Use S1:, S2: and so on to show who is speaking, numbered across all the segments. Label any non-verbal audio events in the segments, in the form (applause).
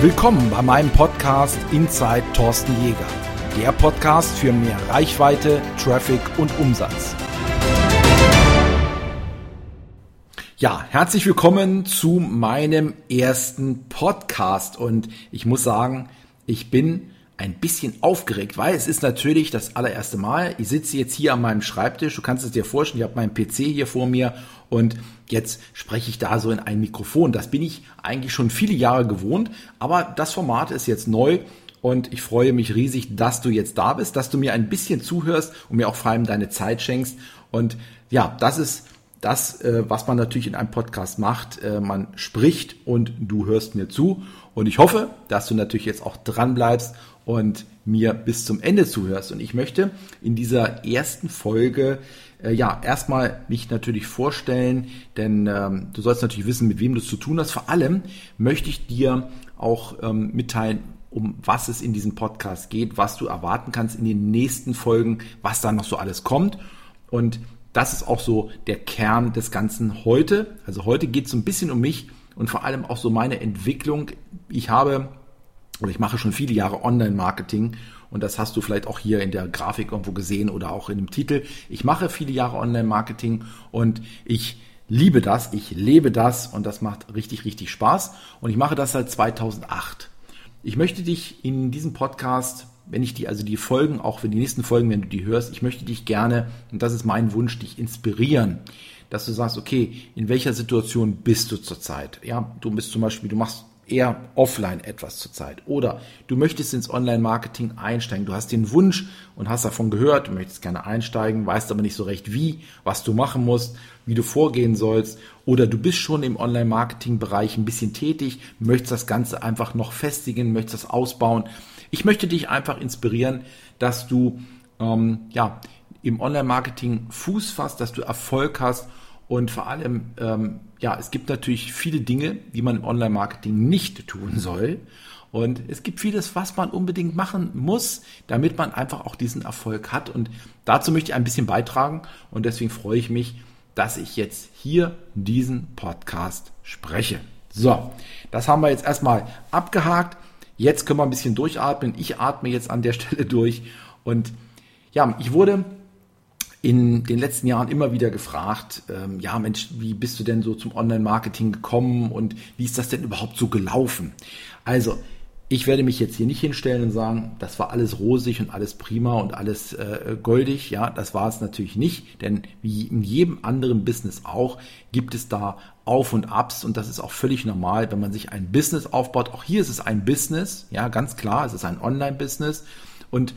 S1: Willkommen bei meinem Podcast Inside Thorsten Jäger. Der Podcast für mehr Reichweite, Traffic und Umsatz. Ja, herzlich willkommen zu meinem ersten Podcast und ich muss sagen, ich bin ein bisschen aufgeregt, weil es ist natürlich das allererste Mal. Ich sitze jetzt hier an meinem Schreibtisch. Du kannst es dir vorstellen, ich habe meinen PC hier vor mir und jetzt spreche ich da so in ein Mikrofon. Das bin ich eigentlich schon viele Jahre gewohnt, aber das Format ist jetzt neu und ich freue mich riesig, dass du jetzt da bist, dass du mir ein bisschen zuhörst und mir auch vor allem deine Zeit schenkst. Und ja, das ist das, äh, was man natürlich in einem Podcast macht. Äh, man spricht und du hörst mir zu. Und ich hoffe, dass du natürlich jetzt auch dran bleibst und mir bis zum Ende zuhörst. Und ich möchte in dieser ersten Folge äh, ja erstmal mich natürlich vorstellen, denn ähm, du sollst natürlich wissen, mit wem du es zu tun hast. Vor allem möchte ich dir auch ähm, mitteilen, um was es in diesem Podcast geht, was du erwarten kannst in den nächsten Folgen, was da noch so alles kommt. Und das ist auch so der Kern des Ganzen heute. Also heute geht es so ein bisschen um mich und vor allem auch so meine Entwicklung. Ich habe oder ich mache schon viele Jahre Online-Marketing und das hast du vielleicht auch hier in der Grafik irgendwo gesehen oder auch in dem Titel. Ich mache viele Jahre Online-Marketing und ich liebe das, ich lebe das und das macht richtig, richtig Spaß und ich mache das seit 2008. Ich möchte dich in diesem Podcast wenn ich die, also die Folgen, auch wenn die nächsten Folgen, wenn du die hörst, ich möchte dich gerne, und das ist mein Wunsch, dich inspirieren, dass du sagst, okay, in welcher Situation bist du zurzeit? Ja, du bist zum Beispiel, du machst eher offline etwas zurzeit. Oder du möchtest ins Online-Marketing einsteigen. Du hast den Wunsch und hast davon gehört, du möchtest gerne einsteigen, weißt aber nicht so recht wie, was du machen musst, wie du vorgehen sollst. Oder du bist schon im Online-Marketing-Bereich ein bisschen tätig, möchtest das Ganze einfach noch festigen, möchtest das ausbauen. Ich möchte dich einfach inspirieren, dass du ähm, ja, im Online-Marketing Fuß fasst, dass du Erfolg hast und vor allem, ähm, ja, es gibt natürlich viele Dinge, die man im Online-Marketing nicht tun soll. Und es gibt vieles, was man unbedingt machen muss, damit man einfach auch diesen Erfolg hat. Und dazu möchte ich ein bisschen beitragen. Und deswegen freue ich mich, dass ich jetzt hier diesen Podcast spreche. So, das haben wir jetzt erstmal abgehakt. Jetzt können wir ein bisschen durchatmen. Ich atme jetzt an der (laughs) Stelle durch. Und ja, ich wurde in den letzten Jahren immer wieder gefragt, ähm, ja Mensch, wie bist du denn so zum Online-Marketing gekommen und wie ist das denn überhaupt so gelaufen? Also, ich werde mich jetzt hier nicht hinstellen und sagen, das war alles rosig und alles prima und alles äh, goldig. Ja, das war es natürlich nicht, denn wie in jedem anderen Business auch, gibt es da Auf und Abs und das ist auch völlig normal, wenn man sich ein Business aufbaut. Auch hier ist es ein Business, ja, ganz klar, es ist ein Online-Business und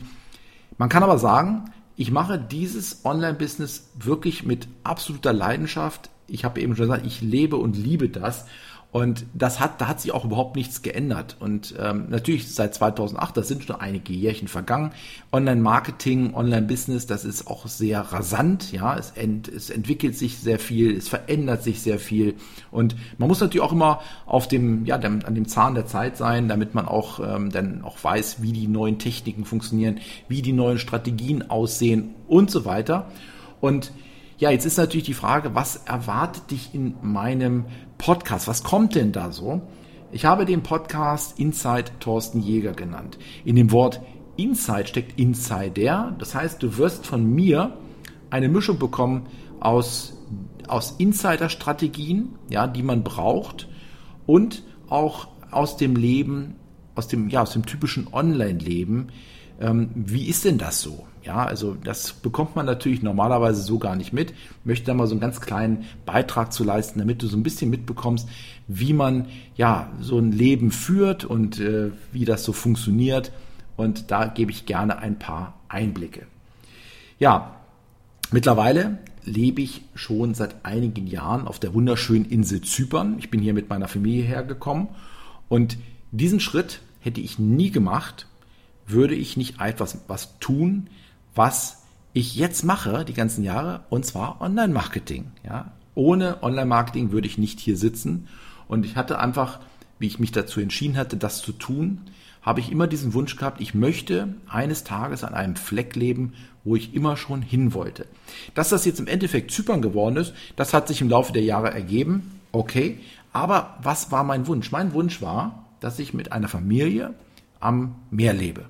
S1: man kann aber sagen, ich mache dieses Online-Business wirklich mit absoluter Leidenschaft. Ich habe eben schon gesagt, ich lebe und liebe das. Und das hat, da hat sich auch überhaupt nichts geändert. Und ähm, natürlich seit 2008, das sind schon einige Jährchen vergangen. Online-Marketing, Online-Business, das ist auch sehr rasant. Ja, es, ent, es entwickelt sich sehr viel, es verändert sich sehr viel. Und man muss natürlich auch immer auf dem, ja, dem, an dem Zahn der Zeit sein, damit man auch ähm, dann auch weiß, wie die neuen Techniken funktionieren, wie die neuen Strategien aussehen und so weiter. Und ja, jetzt ist natürlich die Frage, was erwartet dich in meinem Podcast? Was kommt denn da so? Ich habe den Podcast Inside Thorsten Jäger genannt. In dem Wort Inside steckt Insider. Das heißt, du wirst von mir eine Mischung bekommen aus, aus Insider-Strategien, ja, die man braucht und auch aus dem Leben, aus dem, ja, aus dem typischen Online-Leben. Ähm, wie ist denn das so? Ja, also das bekommt man natürlich normalerweise so gar nicht mit. Ich möchte da mal so einen ganz kleinen Beitrag zu leisten, damit du so ein bisschen mitbekommst, wie man ja so ein Leben führt und äh, wie das so funktioniert. Und da gebe ich gerne ein paar Einblicke. Ja, mittlerweile lebe ich schon seit einigen Jahren auf der wunderschönen Insel Zypern. Ich bin hier mit meiner Familie hergekommen und diesen Schritt hätte ich nie gemacht, würde ich nicht etwas was tun, was ich jetzt mache, die ganzen Jahre, und zwar Online-Marketing. Ja? Ohne Online-Marketing würde ich nicht hier sitzen. Und ich hatte einfach, wie ich mich dazu entschieden hatte, das zu tun, habe ich immer diesen Wunsch gehabt, ich möchte eines Tages an einem Fleck leben, wo ich immer schon hin wollte. Dass das jetzt im Endeffekt Zypern geworden ist, das hat sich im Laufe der Jahre ergeben. Okay. Aber was war mein Wunsch? Mein Wunsch war, dass ich mit einer Familie am Meer lebe.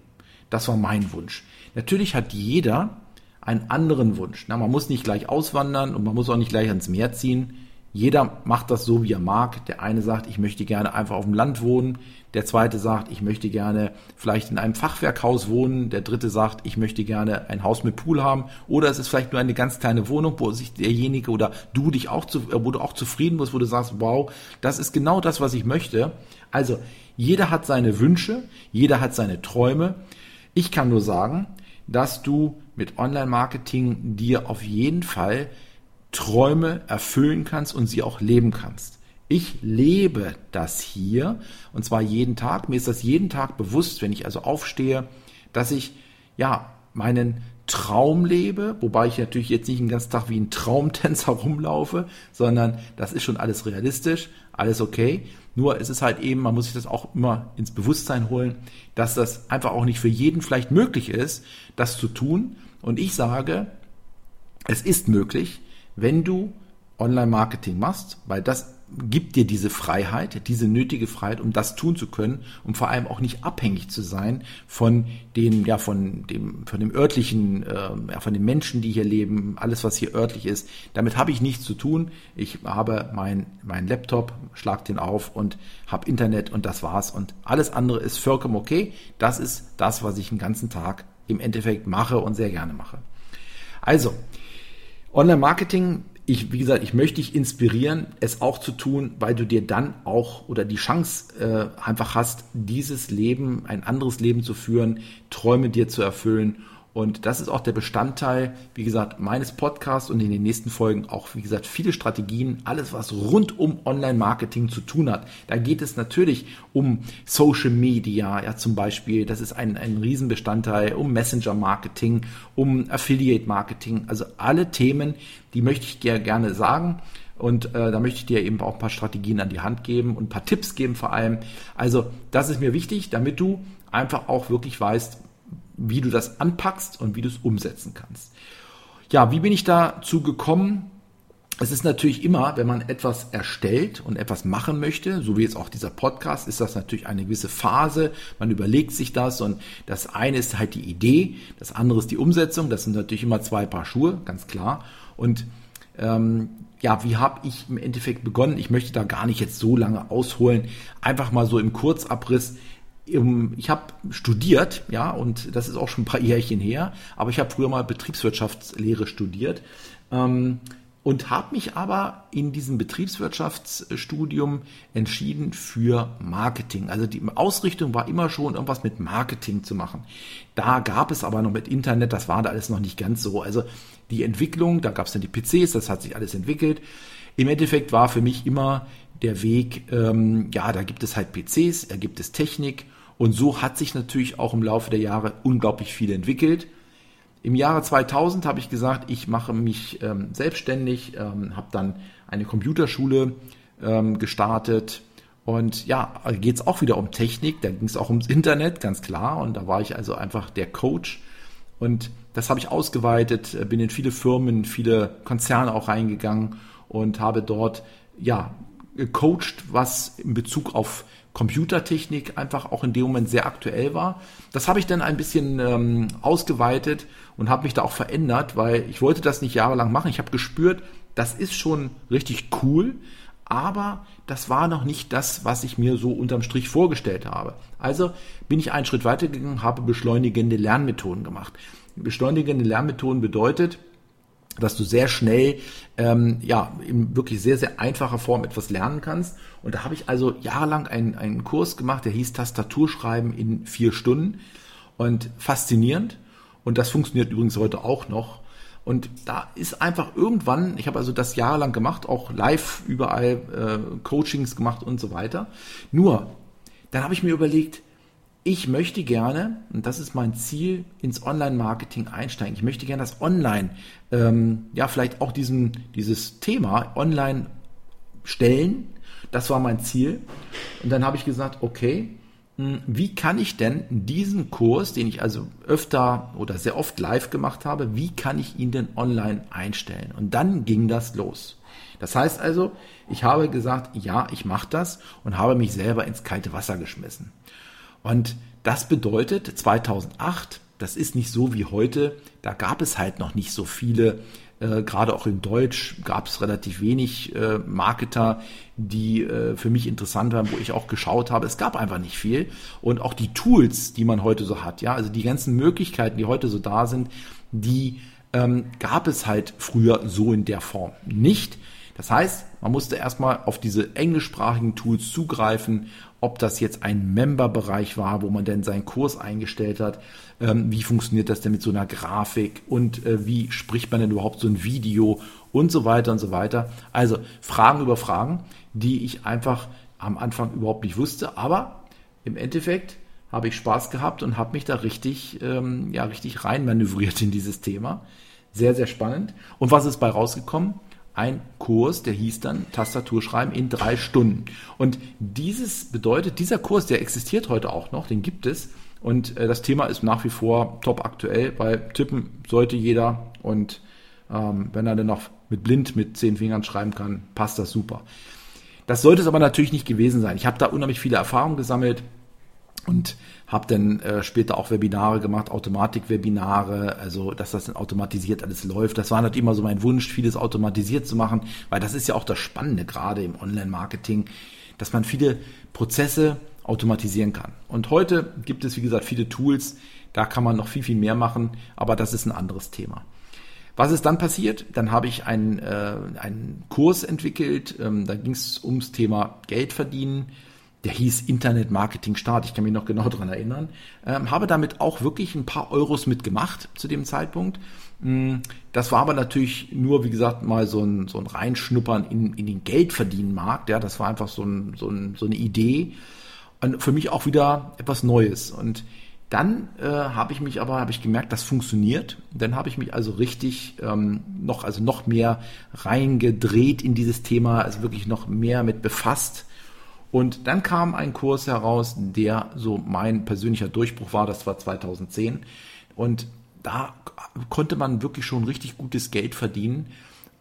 S1: Das war mein Wunsch. Natürlich hat jeder einen anderen Wunsch. Na, man muss nicht gleich auswandern und man muss auch nicht gleich ans Meer ziehen. Jeder macht das so, wie er mag. Der eine sagt, ich möchte gerne einfach auf dem Land wohnen. Der zweite sagt, ich möchte gerne vielleicht in einem Fachwerkhaus wohnen. Der dritte sagt, ich möchte gerne ein Haus mit Pool haben. Oder es ist vielleicht nur eine ganz kleine Wohnung, wo sich derjenige oder du dich auch, zu, wo du auch zufrieden bist, wo du sagst, wow, das ist genau das, was ich möchte. Also, jeder hat seine Wünsche, jeder hat seine Träume. Ich kann nur sagen, dass du mit Online-Marketing dir auf jeden Fall Träume erfüllen kannst und sie auch leben kannst. Ich lebe das hier und zwar jeden Tag. Mir ist das jeden Tag bewusst, wenn ich also aufstehe, dass ich ja meinen Traum lebe, wobei ich natürlich jetzt nicht den ganzen Tag wie ein Traumtänzer (laughs) rumlaufe, sondern das ist schon alles realistisch, alles okay. Nur ist es halt eben, man muss sich das auch immer ins Bewusstsein holen, dass das einfach auch nicht für jeden vielleicht möglich ist, das zu tun. Und ich sage, es ist möglich, wenn du Online-Marketing machst, weil das gibt dir diese Freiheit, diese nötige Freiheit, um das tun zu können, um vor allem auch nicht abhängig zu sein von den, ja, von dem, von dem örtlichen, äh, ja, von den Menschen, die hier leben, alles, was hier örtlich ist. Damit habe ich nichts zu tun. Ich habe mein, mein Laptop, schlag den auf und habe Internet und das war's. Und alles andere ist vollkommen okay. Das ist das, was ich den ganzen Tag im Endeffekt mache und sehr gerne mache. Also, Online-Marketing ich, wie gesagt, ich möchte dich inspirieren, es auch zu tun, weil du dir dann auch oder die Chance äh, einfach hast, dieses Leben, ein anderes Leben zu führen, Träume dir zu erfüllen und das ist auch der Bestandteil, wie gesagt, meines Podcasts und in den nächsten Folgen auch, wie gesagt, viele Strategien, alles was rund um Online-Marketing zu tun hat. Da geht es natürlich um Social Media, ja, zum Beispiel. Das ist ein, ein Riesenbestandteil, um Messenger-Marketing, um Affiliate-Marketing. Also alle Themen, die möchte ich dir gerne sagen. Und äh, da möchte ich dir eben auch ein paar Strategien an die Hand geben und ein paar Tipps geben vor allem. Also das ist mir wichtig, damit du einfach auch wirklich weißt, wie du das anpackst und wie du es umsetzen kannst. Ja, wie bin ich dazu gekommen? Es ist natürlich immer, wenn man etwas erstellt und etwas machen möchte, so wie jetzt auch dieser Podcast, ist das natürlich eine gewisse Phase. Man überlegt sich das und das eine ist halt die Idee, das andere ist die Umsetzung. Das sind natürlich immer zwei Paar Schuhe, ganz klar. Und ähm, ja, wie habe ich im Endeffekt begonnen? Ich möchte da gar nicht jetzt so lange ausholen. Einfach mal so im Kurzabriss ich habe studiert, ja, und das ist auch schon ein paar (laughs) Jährchen her, aber ich habe früher mal Betriebswirtschaftslehre studiert ähm, und habe mich aber in diesem Betriebswirtschaftsstudium entschieden für Marketing. Also die Ausrichtung war immer schon irgendwas mit Marketing zu machen. Da gab es aber noch mit Internet, das war da alles noch nicht ganz so. Also die Entwicklung, da gab es dann die PCs, das hat sich alles entwickelt. Im Endeffekt war für mich immer der Weg, ähm, ja, da gibt es halt PCs, da gibt es Technik und so hat sich natürlich auch im Laufe der Jahre unglaublich viel entwickelt. Im Jahre 2000 habe ich gesagt, ich mache mich ähm, selbstständig, ähm, habe dann eine Computerschule ähm, gestartet. Und ja, geht es auch wieder um Technik, da ging es auch ums Internet, ganz klar. Und da war ich also einfach der Coach. Und das habe ich ausgeweitet, äh, bin in viele Firmen, viele Konzerne auch reingegangen und habe dort ja gecoacht, was in Bezug auf Computertechnik einfach auch in dem Moment sehr aktuell war. Das habe ich dann ein bisschen ähm, ausgeweitet und habe mich da auch verändert, weil ich wollte das nicht jahrelang machen. Ich habe gespürt, das ist schon richtig cool, aber das war noch nicht das, was ich mir so unterm Strich vorgestellt habe. Also bin ich einen Schritt weiter gegangen, habe beschleunigende Lernmethoden gemacht. Beschleunigende Lernmethoden bedeutet, dass du sehr schnell, ähm, ja, in wirklich sehr, sehr einfacher Form etwas lernen kannst. Und da habe ich also jahrelang einen, einen Kurs gemacht, der hieß Tastaturschreiben in vier Stunden. Und faszinierend. Und das funktioniert übrigens heute auch noch. Und da ist einfach irgendwann, ich habe also das jahrelang gemacht, auch live überall äh, Coachings gemacht und so weiter. Nur, dann habe ich mir überlegt, ich möchte gerne, und das ist mein Ziel, ins Online-Marketing einsteigen. Ich möchte gerne das Online, ähm, ja, vielleicht auch diesen, dieses Thema online stellen. Das war mein Ziel. Und dann habe ich gesagt, okay, hm, wie kann ich denn diesen Kurs, den ich also öfter oder sehr oft live gemacht habe, wie kann ich ihn denn online einstellen? Und dann ging das los. Das heißt also, ich habe gesagt, ja, ich mache das und habe mich selber ins kalte Wasser geschmissen. Und das bedeutet 2008, das ist nicht so wie heute, da gab es halt noch nicht so viele äh, gerade auch in Deutsch gab es relativ wenig äh, Marketer, die äh, für mich interessant waren, wo ich auch geschaut habe. Es gab einfach nicht viel. Und auch die Tools, die man heute so hat, ja, also die ganzen Möglichkeiten, die heute so da sind, die ähm, gab es halt früher so in der Form nicht. Das heißt, man musste erstmal auf diese englischsprachigen Tools zugreifen, ob das jetzt ein Member-Bereich war, wo man denn seinen Kurs eingestellt hat, ähm, wie funktioniert das denn mit so einer Grafik und äh, wie spricht man denn überhaupt so ein Video und so weiter und so weiter. Also Fragen über Fragen, die ich einfach am Anfang überhaupt nicht wusste, aber im Endeffekt habe ich Spaß gehabt und habe mich da richtig, ähm, ja, richtig reinmanövriert in dieses Thema. Sehr, sehr spannend. Und was ist bei rausgekommen? Ein Kurs, der hieß dann Tastaturschreiben in drei Stunden. Und dieses bedeutet, dieser Kurs, der existiert heute auch noch, den gibt es. Und äh, das Thema ist nach wie vor top aktuell, weil tippen sollte jeder. Und ähm, wenn er dann noch mit blind mit zehn Fingern schreiben kann, passt das super. Das sollte es aber natürlich nicht gewesen sein. Ich habe da unheimlich viele Erfahrungen gesammelt und habe dann äh, später auch Webinare gemacht, Automatik-Webinare, also dass das dann automatisiert alles läuft. Das war natürlich immer so mein Wunsch, vieles automatisiert zu machen, weil das ist ja auch das Spannende gerade im Online-Marketing, dass man viele Prozesse automatisieren kann. Und heute gibt es, wie gesagt, viele Tools, da kann man noch viel, viel mehr machen, aber das ist ein anderes Thema. Was ist dann passiert? Dann habe ich einen, äh, einen Kurs entwickelt, ähm, da ging es ums Thema Geld verdienen der hieß Internet Marketing Start, ich kann mich noch genau daran erinnern, ähm, habe damit auch wirklich ein paar Euros mitgemacht zu dem Zeitpunkt. Mm, das war aber natürlich nur, wie gesagt, mal so ein, so ein Reinschnuppern in, in den Geldverdienenmarkt. Ja, das war einfach so, ein, so, ein, so eine Idee und für mich auch wieder etwas Neues. Und dann äh, habe ich mich aber, habe ich gemerkt, das funktioniert. Dann habe ich mich also richtig ähm, noch, also noch mehr reingedreht in dieses Thema, also wirklich noch mehr mit befasst und dann kam ein Kurs heraus, der so mein persönlicher Durchbruch war, das war 2010. Und da konnte man wirklich schon richtig gutes Geld verdienen.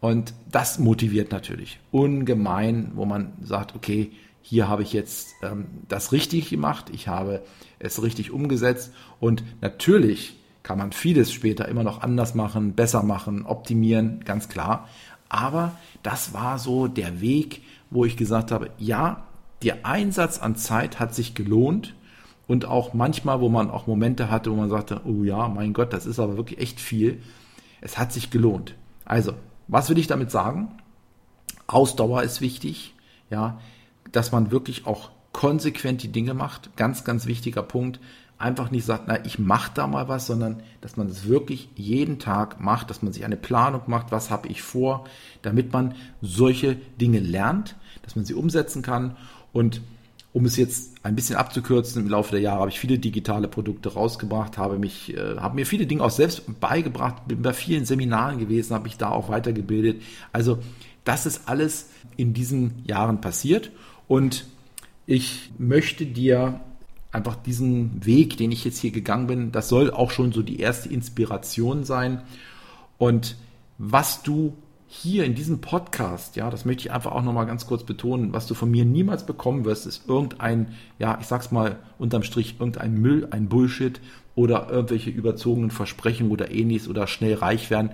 S1: Und das motiviert natürlich ungemein, wo man sagt, okay, hier habe ich jetzt ähm, das richtig gemacht, ich habe es richtig umgesetzt und natürlich kann man vieles später immer noch anders machen, besser machen, optimieren, ganz klar. Aber das war so der Weg, wo ich gesagt habe, ja, der Einsatz an Zeit hat sich gelohnt und auch manchmal, wo man auch Momente hatte, wo man sagte, oh ja, mein Gott, das ist aber wirklich echt viel. Es hat sich gelohnt. Also, was will ich damit sagen? Ausdauer ist wichtig, ja, dass man wirklich auch konsequent die Dinge macht. Ganz, ganz wichtiger Punkt. Einfach nicht sagt, na, ich mache da mal was, sondern dass man es wirklich jeden Tag macht, dass man sich eine Planung macht, was habe ich vor, damit man solche Dinge lernt, dass man sie umsetzen kann und um es jetzt ein bisschen abzukürzen, im Laufe der Jahre habe ich viele digitale Produkte rausgebracht, habe mich, äh, habe mir viele Dinge auch selbst beigebracht, bin bei vielen Seminaren gewesen, habe mich da auch weitergebildet. Also das ist alles in diesen Jahren passiert und ich möchte dir einfach diesen Weg, den ich jetzt hier gegangen bin, das soll auch schon so die erste Inspiration sein. Und was du hier in diesem Podcast, ja, das möchte ich einfach auch nochmal ganz kurz betonen, was du von mir niemals bekommen wirst, ist irgendein, ja, ich sag's mal unterm Strich, irgendein Müll, ein Bullshit oder irgendwelche überzogenen Versprechungen oder ähnliches oder schnell reich werden.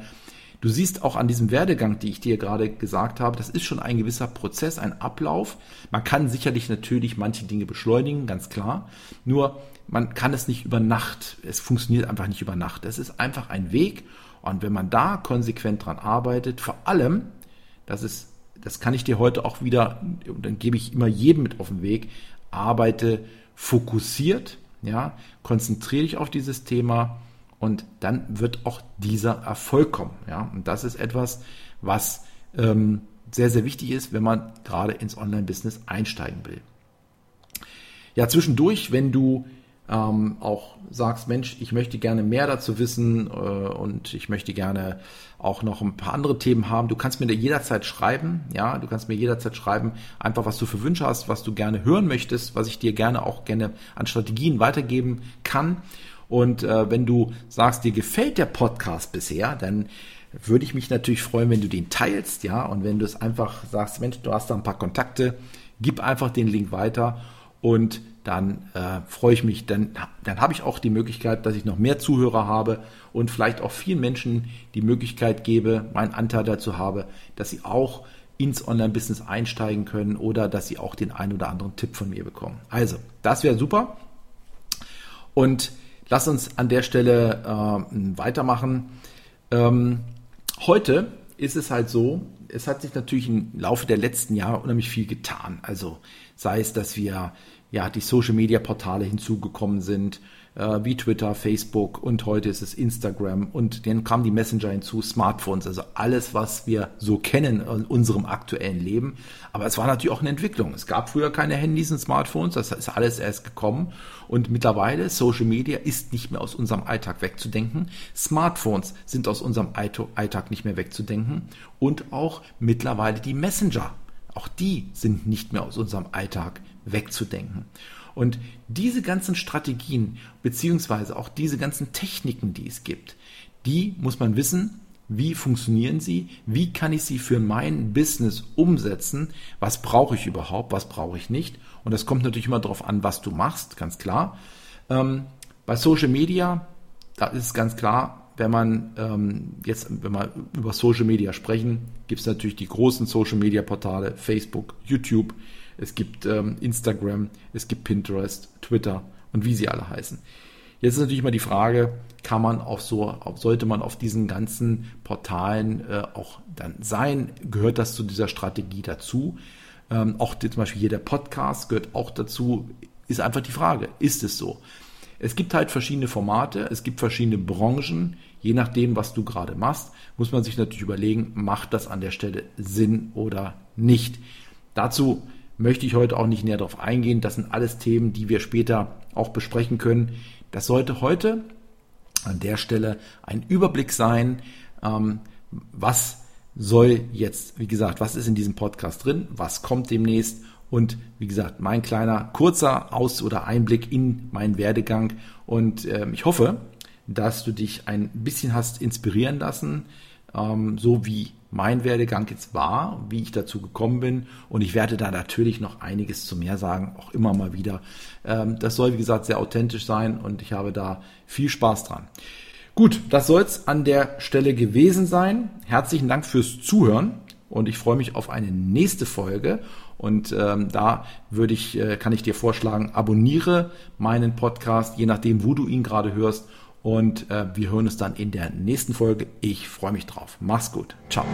S1: Du siehst auch an diesem Werdegang, die ich dir gerade gesagt habe, das ist schon ein gewisser Prozess, ein Ablauf. Man kann sicherlich natürlich manche Dinge beschleunigen, ganz klar. Nur man kann es nicht über Nacht. Es funktioniert einfach nicht über Nacht. Es ist einfach ein Weg und wenn man da konsequent dran arbeitet, vor allem, das ist, das kann ich dir heute auch wieder, dann gebe ich immer jedem mit auf den Weg, arbeite fokussiert, ja, konzentriere dich auf dieses Thema und dann wird auch dieser Erfolg kommen, ja. Und das ist etwas, was ähm, sehr, sehr wichtig ist, wenn man gerade ins Online-Business einsteigen will. Ja, zwischendurch, wenn du ähm, auch sagst, Mensch, ich möchte gerne mehr dazu wissen äh, und ich möchte gerne auch noch ein paar andere Themen haben. Du kannst mir jederzeit schreiben, ja, du kannst mir jederzeit schreiben, einfach was du für Wünsche hast, was du gerne hören möchtest, was ich dir gerne auch gerne an Strategien weitergeben kann. Und äh, wenn du sagst, dir gefällt der Podcast bisher, dann würde ich mich natürlich freuen, wenn du den teilst, ja, und wenn du es einfach sagst, Mensch, du hast da ein paar Kontakte, gib einfach den Link weiter und dann äh, freue ich mich, dann, dann habe ich auch die Möglichkeit, dass ich noch mehr Zuhörer habe und vielleicht auch vielen Menschen die Möglichkeit gebe, meinen Anteil dazu habe, dass sie auch ins Online-Business einsteigen können oder dass sie auch den einen oder anderen Tipp von mir bekommen. Also, das wäre super. Und lass uns an der Stelle äh, weitermachen. Ähm, heute ist es halt so, es hat sich natürlich im Laufe der letzten Jahre unheimlich viel getan. Also sei es, dass wir ja die Social Media Portale hinzugekommen sind, äh, wie Twitter, Facebook und heute ist es Instagram und dann kamen die Messenger hinzu, Smartphones, also alles, was wir so kennen in unserem aktuellen Leben. Aber es war natürlich auch eine Entwicklung. Es gab früher keine Handys und Smartphones, das ist alles erst gekommen und mittlerweile Social Media ist nicht mehr aus unserem Alltag wegzudenken. Smartphones sind aus unserem Alltag nicht mehr wegzudenken und auch mittlerweile die Messenger. Auch die sind nicht mehr aus unserem Alltag wegzudenken. Und diese ganzen Strategien beziehungsweise auch diese ganzen Techniken, die es gibt, die muss man wissen, wie funktionieren sie? Wie kann ich sie für mein Business umsetzen? Was brauche ich überhaupt? Was brauche ich nicht? Und das kommt natürlich immer darauf an, was du machst, ganz klar. Ähm, bei Social Media, da ist es ganz klar, wenn man ähm, jetzt, wenn wir über Social Media sprechen, gibt es natürlich die großen Social Media Portale, Facebook, YouTube, es gibt ähm, Instagram, es gibt Pinterest, Twitter und wie sie alle heißen. Jetzt ist natürlich mal die Frage, kann man auch so, sollte man auf diesen ganzen Portalen äh, auch dann sein? Gehört das zu dieser Strategie dazu? Ähm, auch zum Beispiel hier der Podcast gehört auch dazu. Ist einfach die Frage, ist es so? Es gibt halt verschiedene Formate, es gibt verschiedene Branchen. Je nachdem, was du gerade machst, muss man sich natürlich überlegen, macht das an der Stelle Sinn oder nicht. Dazu möchte ich heute auch nicht näher darauf eingehen. Das sind alles Themen, die wir später auch besprechen können. Das sollte heute an der Stelle ein Überblick sein, ähm, was soll jetzt, wie gesagt, was ist in diesem Podcast drin, was kommt demnächst und wie gesagt, mein kleiner kurzer Aus- oder Einblick in meinen Werdegang und ähm, ich hoffe, dass du dich ein bisschen hast inspirieren lassen, ähm, so wie mein Werdegang jetzt war, wie ich dazu gekommen bin. Und ich werde da natürlich noch einiges zu mehr sagen, auch immer mal wieder. Ähm, das soll, wie gesagt, sehr authentisch sein und ich habe da viel Spaß dran. Gut, das soll es an der Stelle gewesen sein. Herzlichen Dank fürs Zuhören und ich freue mich auf eine nächste Folge. Und ähm, da würde ich, äh, kann ich dir vorschlagen, abonniere meinen Podcast, je nachdem, wo du ihn gerade hörst und äh, wir hören uns dann in der nächsten Folge. Ich freue mich drauf. Mach's gut. Ciao.